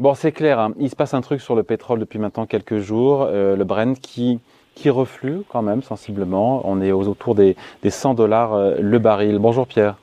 Bon, c'est clair, hein. il se passe un truc sur le pétrole depuis maintenant quelques jours, euh, le Brent qui, qui reflue quand même sensiblement. On est aux, autour des, des 100 dollars euh, le baril. Bonjour Pierre.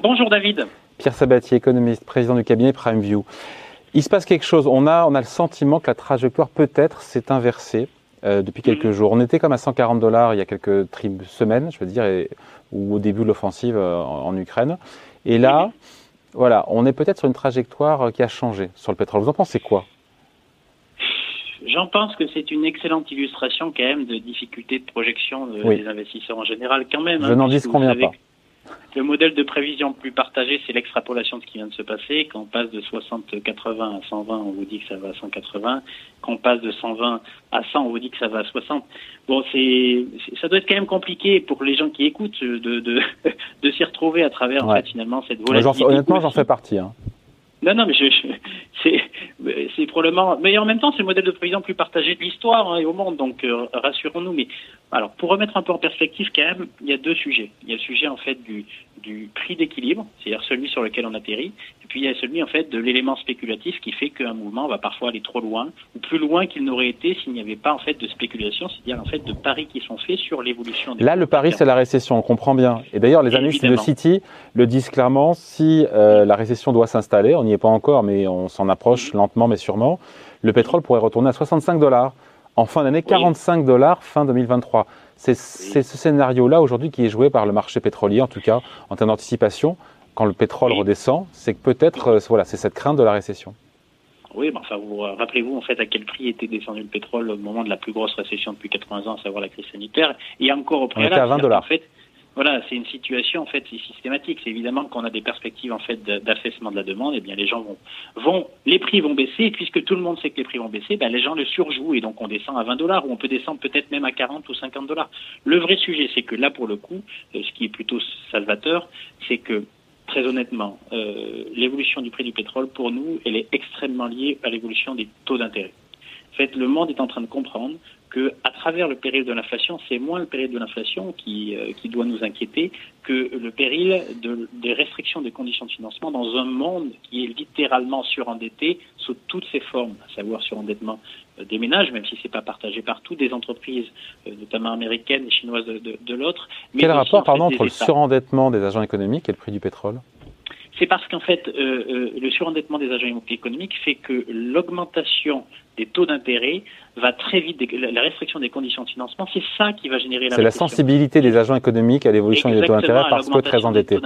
Bonjour David. Pierre Sabatier, économiste, président du cabinet PrimeView. Il se passe quelque chose. On a, on a le sentiment que la trajectoire peut-être s'est inversée euh, depuis quelques Mhm. jours. On était comme à 140 dollars il y a quelques semaines, je veux dire, et- ou au début de l'offensive euh, en, en Ukraine. Et là, Mhm. Voilà, on est peut-être sur une trajectoire euh, qui a changé sur le pétrole. Vous en pensez quoi? J'en pense que c'est une excellente illustration quand même de difficultés de projection de- Oui. des investisseurs en général quand même. Je hein, n'en dis conviens savez pas. Le modèle de prévision plus partagé, c'est l'extrapolation de ce qui vient de se passer. Quand on passe de 60-80 à 120, on vous dit que ça va à 180. Quand on passe de 120 à 100, on vous dit que ça va à 60. Bon, c'est, ça doit être quand même compliqué pour les gens qui écoutent de, de, de s'y retrouver à travers en fait, finalement cette volatilité. Honnêtement, j'en fais partie. hein. Non, non, mais je, je- c'est, c'est probablement. Mais en même temps, c'est le modèle de prévision plus partagé de l'histoire hein, et au monde. Donc, euh, rassurons-nous. Mais alors, pour remettre un peu en perspective, quand même, il y a deux sujets. Il y a le sujet en fait du, du prix d'équilibre, c'est-à-dire celui sur lequel on atterrit, et puis il y a celui en fait de l'élément spéculatif qui fait qu'un mouvement va parfois aller trop loin ou plus loin qu'il n'aurait été s'il n'y avait pas en fait de spéculation, c'est-à-dire en fait de paris qui sont faits sur l'évolution. Des Là, le pari, c'est la récession, on comprend bien. Et d'ailleurs, les analystes de. City le disent clairement, si euh, la récession doit s'installer, on n'y est pas encore, mais on s'en approche lentement mais sûrement, le pétrole pourrait retourner à 65 dollars en fin d'année, 45 dollars fin 2023. C'est ce scénario-là aujourd'hui qui est joué par le marché pétrolier, en tout cas en termes d'anticipation. Quand le pétrole Oui. redescend, c'est que peut-être, euh, voilà, c'est cette crainte de la récession. Oui, mais enfin, vous euh, rappelez-vous en fait à quel prix était descendu le pétrole au moment de la plus grosse récession depuis 80 ans, à savoir la crise sanitaire, et encore au préalable. était à 20 c'est-à-dire dollars. fait, voilà, c'est une situation en fait systématique. C'est évidemment qu'on a des perspectives en fait d'affaissement de la demande. Et bien les gens vont, vont, les prix vont baisser. Puisque tout le monde sait que les prix vont baisser, ben les gens le surjouent et donc on descend à 20 dollars ou on peut descendre peut-être même à 40 ou 50 dollars. Le vrai sujet, c'est que là pour le coup, euh, ce qui est plutôt salvateur, c'est que Très honnêtement, euh, l'évolution du prix du pétrole, pour nous, elle est extrêmement liée à l'évolution des taux d'intérêt. En fait, le monde est en train de comprendre que, à travers le péril de l'inflation, c'est moins le péril de l'inflation qui, euh, qui doit nous inquiéter que le péril de, des restrictions des conditions de financement dans un monde qui est littéralement surendetté sous toutes ses formes, à savoir surendettement euh, des ménages, même si c'est pas partagé partout, des entreprises, euh, notamment américaines et chinoises de, de, de l'autre. Quel rapport, en fait, pardon, entre le surendettement des agents économiques et le prix du pétrole? C'est parce qu'en fait, euh, euh, le surendettement des agents économiques fait que l'augmentation des taux d'intérêt va très vite, la restriction des conditions de financement, c'est ça qui va générer la C'est la sensibilité des agents économiques à l'évolution des taux d'intérêt parce que très endettés.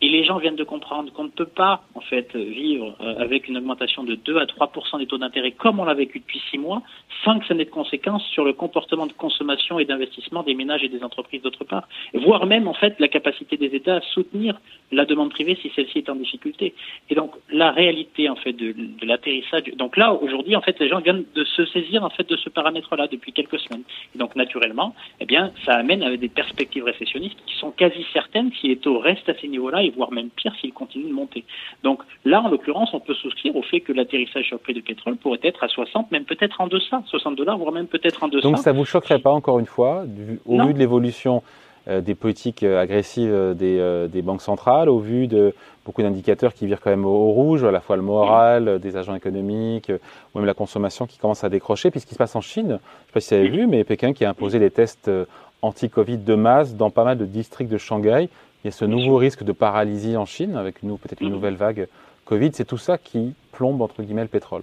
Et les gens viennent de comprendre qu'on ne peut pas, en fait, vivre euh, avec une augmentation de 2 à 3% des taux d'intérêt comme on l'a vécu depuis six mois, sans que ça n'ait de conséquences sur le comportement de consommation et d'investissement des ménages et des entreprises d'autre part. Voire même, en fait, la capacité des États à soutenir la demande privée si celle-ci est en difficulté. Et donc, la réalité, en fait, de, de l'atterrissage. Donc là, aujourd'hui, en fait, les gens viennent de se saisir, en fait, de ce paramètre-là depuis quelques semaines. Et donc, naturellement, eh bien, ça amène avec des perspectives récessionnistes qui sont quasi certaines si les taux restent à ces niveaux-là et voire même pire s'ils continuent de monter. Donc là, en l'occurrence, on peut souscrire au fait que l'atterrissage sur le prix du pétrole pourrait être à 60, même peut-être en deçà, 60 dollars, voire même peut-être en deçà. Donc ça vous choquerait pas, encore une fois, du- au Non. vu de l'évolution des politiques euh, agressives euh, des, euh, banques centrales, au vu de beaucoup d'indicateurs qui virent quand même au, rouge, à la fois le moral euh, des agents économiques, euh, ou même la consommation qui commence à décrocher, puis ce qui se passe en Chine, je ne sais pas si vous avez vu, mais Pékin qui a imposé des tests euh, anti-Covid de masse dans pas mal de districts de Shanghai. Il y a ce nouveau risque de paralysie en Chine, avec peut-être une nouvelle vague Covid. C'est tout ça qui plombe, entre guillemets, le pétrole.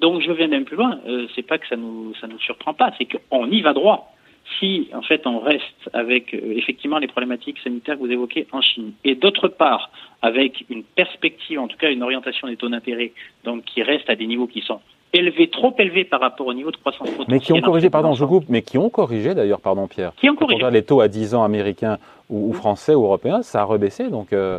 Donc je vais même plus loin. Euh, c'est pas que ça nous ça nous surprend pas, c'est qu'on y va droit. Si en fait on reste avec euh, effectivement les problématiques sanitaires que vous évoquez en Chine, et d'autre part avec une perspective, en tout cas une orientation des taux d'intérêt, donc qui reste à des niveaux qui sont élevés, trop élevés par rapport au niveau de croissance potentielle. Mais qui ont corrigé, pardon, je coupe, mais qui ont corrigé d'ailleurs, pardon Pierre. Qui ont Quand on corrigé. regarde les taux à 10 ans américains ou, ou français ou européens, ça a rebaissé. Donc, euh,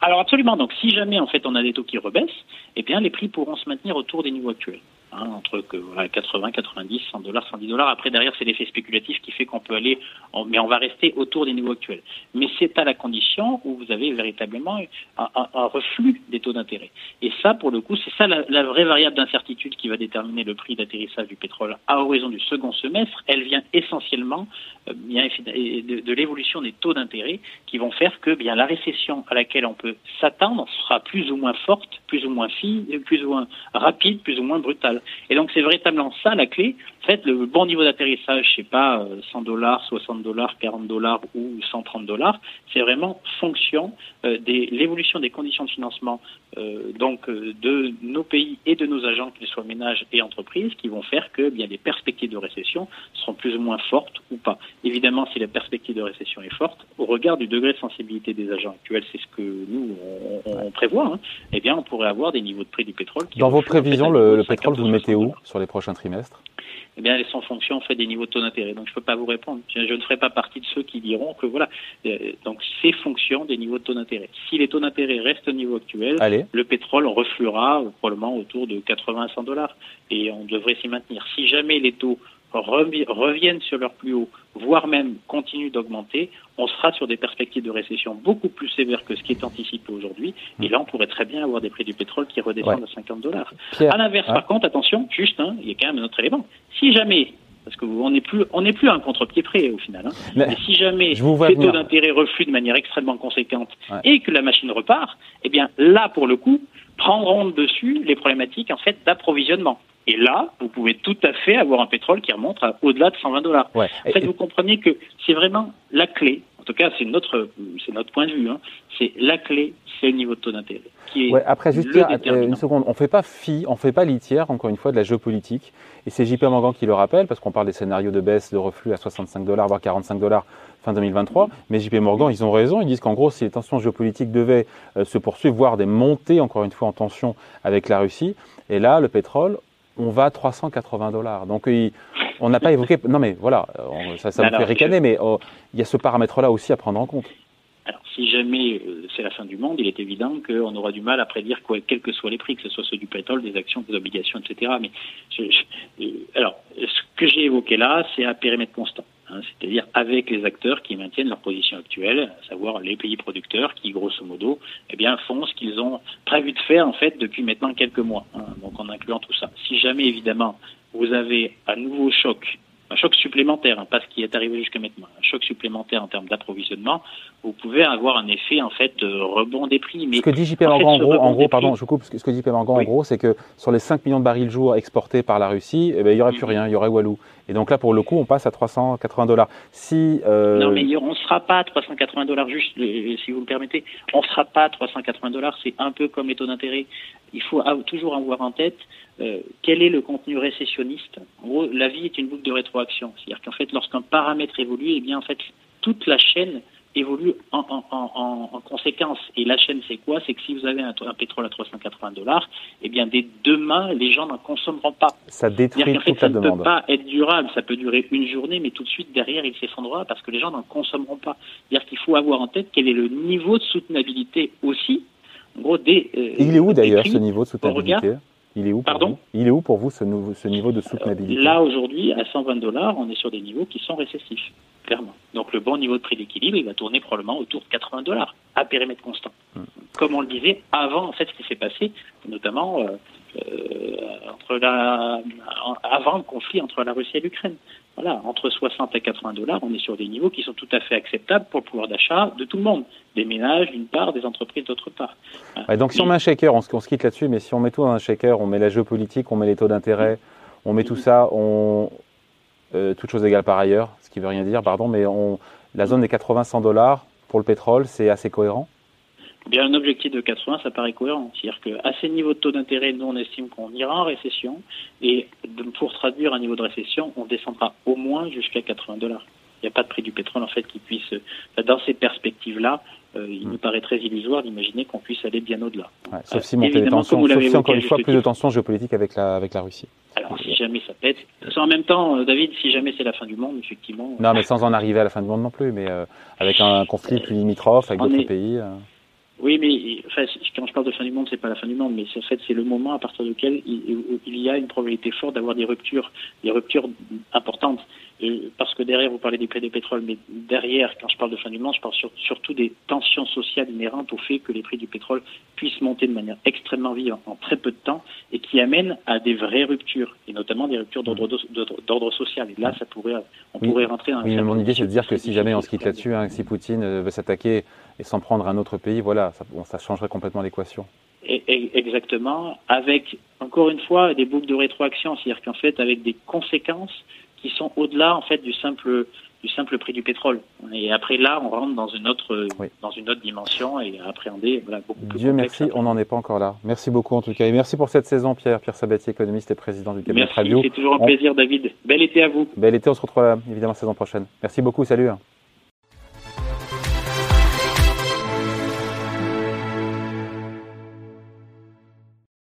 Alors absolument. Donc si jamais en fait on a des taux qui rebaissent, eh bien les prix pourront se maintenir autour des niveaux actuels. Hein, entre voilà, 80, 90, 100 dollars, 110 dollars. Après derrière c'est l'effet spéculatif qui fait qu'on peut aller, mais on va rester autour des niveaux actuels. Mais c'est à la condition où vous avez véritablement un, reflux des taux d'intérêt. Et ça pour le coup c'est ça la, vraie variable d'incertitude qui va déterminer le prix d'atterrissage du pétrole à horizon du second semestre. Elle vient essentiellement euh, de, de l'évolution des taux d'intérêt qui vont faire que bien la récession à laquelle on peut s'attendre sera plus ou moins forte, plus ou moins fine, plus ou moins rapide, plus ou moins brutale. Et donc c'est véritablement ça la clé. En fait, le bon niveau d'atterrissage, je sais pas 100 euh, dollars, 60 dollars, 40 dollars ou 130 dollars, c'est vraiment fonction euh, de l'évolution des conditions de financement euh, donc de nos pays et de nos agents, qu'ils soient ménages et entreprises, qui vont faire que bien les perspectives de récession seront plus ou moins fortes ou pas. Évidemment, si la perspective de récession est forte, au regard du degré de sensibilité des agents actuels, c'est ce que nous on, prévoit. Hein, eh bien, on pourrait avoir des niveaux de prix du pétrole. Qui Dans vos prévisions, le pétrole, vous le mettez où sur les prochains trimestres? Eh bien, elles sont en fonction en fait des niveaux de taux d'intérêt. Donc, je ne peux pas vous répondre. Je, ne ferai pas partie de ceux qui diront que voilà. Euh, donc, c'est fonction des niveaux de taux d'intérêt. Si les taux d'intérêt restent au niveau actuel, le pétrole refluera probablement autour de 80 à 100 dollars et on devrait s'y maintenir. Si jamais les taux reviennent sur leur plus haut, voire même continuent d'augmenter, on sera sur des perspectives de récession beaucoup plus sévères que ce qui est anticipé aujourd'hui. Et là, on pourrait très bien avoir des prix du pétrole qui redescendent à 50 dollars. À l'inverse, par contre, attention, juste, hein, il y a quand même un autre élément. Si jamais parce qu'on n'est plus on n'est plus à un contre-pied prêt au final. Hein. Mais, si jamais les taux d'intérêt refluent de manière extrêmement conséquente et que la machine repart, eh bien là pour le coup prendront dessus les problématiques en fait d'approvisionnement. Et là, vous pouvez tout à fait avoir un pétrole qui remonte au-delà de 120 dollars. En fait, vous comprenez que c'est vraiment la clé. En tout cas, c'est notre, c'est notre point de vue. Hein. C'est la clé, c'est le niveau de taux d'intérêt. Ouais, après, juste euh, une seconde, on fait pas fi, on fait pas litière, encore une fois, de la géopolitique. Et c'est JP Morgan qui le rappelle, parce qu'on parle des scénarios de baisse, de reflux à 65 dollars, voire 45 dollars fin 2023. Mais JP Morgan, ils ont raison. Ils disent qu'en gros, si les tensions géopolitiques devaient euh, se poursuivre, voire des montées, encore une fois, en tension avec la Russie, et là, le pétrole, on va à 380 dollars. Donc on n'a pas évoqué. Non mais voilà, ça, ça me fait ricaner, mais oh, il y a ce paramètre-là aussi à prendre en compte. Alors, si jamais euh, c'est la fin du monde, il est évident qu'on aura du mal à prédire quoi, quels que soient les prix, que ce soit ceux du pétrole, des actions, des obligations, etc. Mais euh, alors, ce que j'ai évoqué là, c'est à périmètre constant. Hein, c'est-à-dire avec les acteurs qui maintiennent leur position actuelle, à savoir les pays producteurs qui, grosso modo, eh bien, font ce qu'ils ont prévu de faire en fait depuis maintenant quelques mois. Hein, donc en incluant tout ça. Si jamais évidemment vous avez un nouveau choc un choc supplémentaire, hein, pas ce qui est arrivé jusqu'à maintenant, un choc supplémentaire en termes d'approvisionnement, vous pouvez avoir un effet en fait de rebond des prix. Mais ce que dit JP Morgan en, gros, en gros pardon, je coupe, ce que dit JP Morgan en gros, c'est que sur les 5 millions de barils jour exportés par la Russie, eh ben, il n'y aurait plus rien, il y aurait Walou. Et donc là, pour le coup, on passe à 380 dollars. Si, euh... Non, mais on ne sera pas à 380 dollars, juste, euh, si vous le permettez. On ne sera pas à 380 dollars, c'est un peu comme les taux d'intérêt. Il faut toujours avoir en tête euh, quel est le contenu récessionniste? En gros, la vie est une boucle de C'est-à-dire qu'en fait, lorsqu'un paramètre évolue, eh bien, en fait, toute la chaîne évolue en, en, en, conséquence. Et la chaîne, c'est quoi? C'est que si vous avez un, pétrole à 380 dollars, eh bien, dès demain, les gens n'en consommeront pas. Ça détruit toute ça la demande. Ça ne peut pas être durable. Ça peut durer une journée, mais tout de suite, derrière, il s'effondrera parce que les gens n'en consommeront pas. C'est-à-dire qu'il faut avoir en tête quel est le niveau de soutenabilité aussi. En gros, des, euh, il est où d'ailleurs ce niveau de soutenabilité? Il est où Pardon Il est où pour vous ce, ce niveau de soutenabilité Là aujourd'hui, à 120 dollars, on est sur des niveaux qui sont récessifs, clairement. Donc le bon niveau de prix d'équilibre, il va tourner probablement autour de 80 dollars à périmètre constant. Hmm. Comme on le disait avant, en fait, ce qui s'est passé, notamment euh, euh, entre la, avant le conflit entre la Russie et l'Ukraine. Voilà, entre 60 et 80 dollars, on est sur des niveaux qui sont tout à fait acceptables pour le pouvoir d'achat de tout le monde, des ménages d'une part, des entreprises d'autre part. donc si on met un shaker, on se, quitte là-dessus, mais si on met tout dans un shaker, on met la géopolitique, on met les taux d'intérêt, on met tout ça, on, euh, toute chose égale par ailleurs, ce qui veut rien dire, pardon, mais on, la zone des 80-100 dollars pour le pétrole, c'est assez cohérent? Bien, un objectif de 80, ça paraît cohérent. C'est-à-dire qu'à ces niveaux de taux d'intérêt, nous, on estime qu'on ira en récession. Et pour traduire un niveau de récession, on descendra au moins jusqu'à 80 dollars. Il n'y a pas de prix du pétrole, en fait, qui puisse. Dans ces perspectives-là, euh, il nous paraît très illusoire d'imaginer qu'on puisse aller bien au-delà. sauf si monter les tensions, sauf si, encore une fois, plus de tensions géopolitiques avec la, avec la Russie. Alors, si jamais ça pète. En même temps, euh, David, si jamais c'est la fin du monde, effectivement. Non, mais sans en arriver à la fin du monde non plus, mais euh, avec un conflit plus limitrophe avec d'autres pays. Oui, mais enfin, quand je parle de fin du monde, c'est pas la fin du monde, mais en fait c'est le moment à partir duquel il, il y a une probabilité forte d'avoir des ruptures, des ruptures importantes. Parce que derrière, vous parlez des prix du pétrole, mais derrière, quand je parle de fin du monde, je parle surtout des tensions sociales inhérentes au fait que les prix du pétrole puissent monter de manière extrêmement vive en, très peu de temps et qui amènent à des vraies ruptures, et notamment des ruptures d'ordre social. Et là, ça pourrait, on pourrait rentrer dans oui, Mon idée, c'est de dire que si jamais on se quitte là-dessus, hein, si Poutine euh, veut s'attaquer et s'en prendre à un autre pays, voilà, ça, ça changerait complètement l'équation. Exactement, avec encore une fois des boucles de rétroaction, c'est-à-dire qu'en fait avec des conséquences qui sont au-delà en fait du simple du simple prix du pétrole. Et après là, on rentre dans une autre dans une autre dimension et à appréhender voilà, beaucoup plus. Dieu merci, on n'en est pas encore là. Merci beaucoup en tout cas et merci pour cette saison, Pierre Pierre Sabatier, économiste et président du cabinet Merci, c'est toujours un plaisir, David. Bel été à vous. Bel été, on se retrouve évidemment saison prochaine. Merci beaucoup, salut.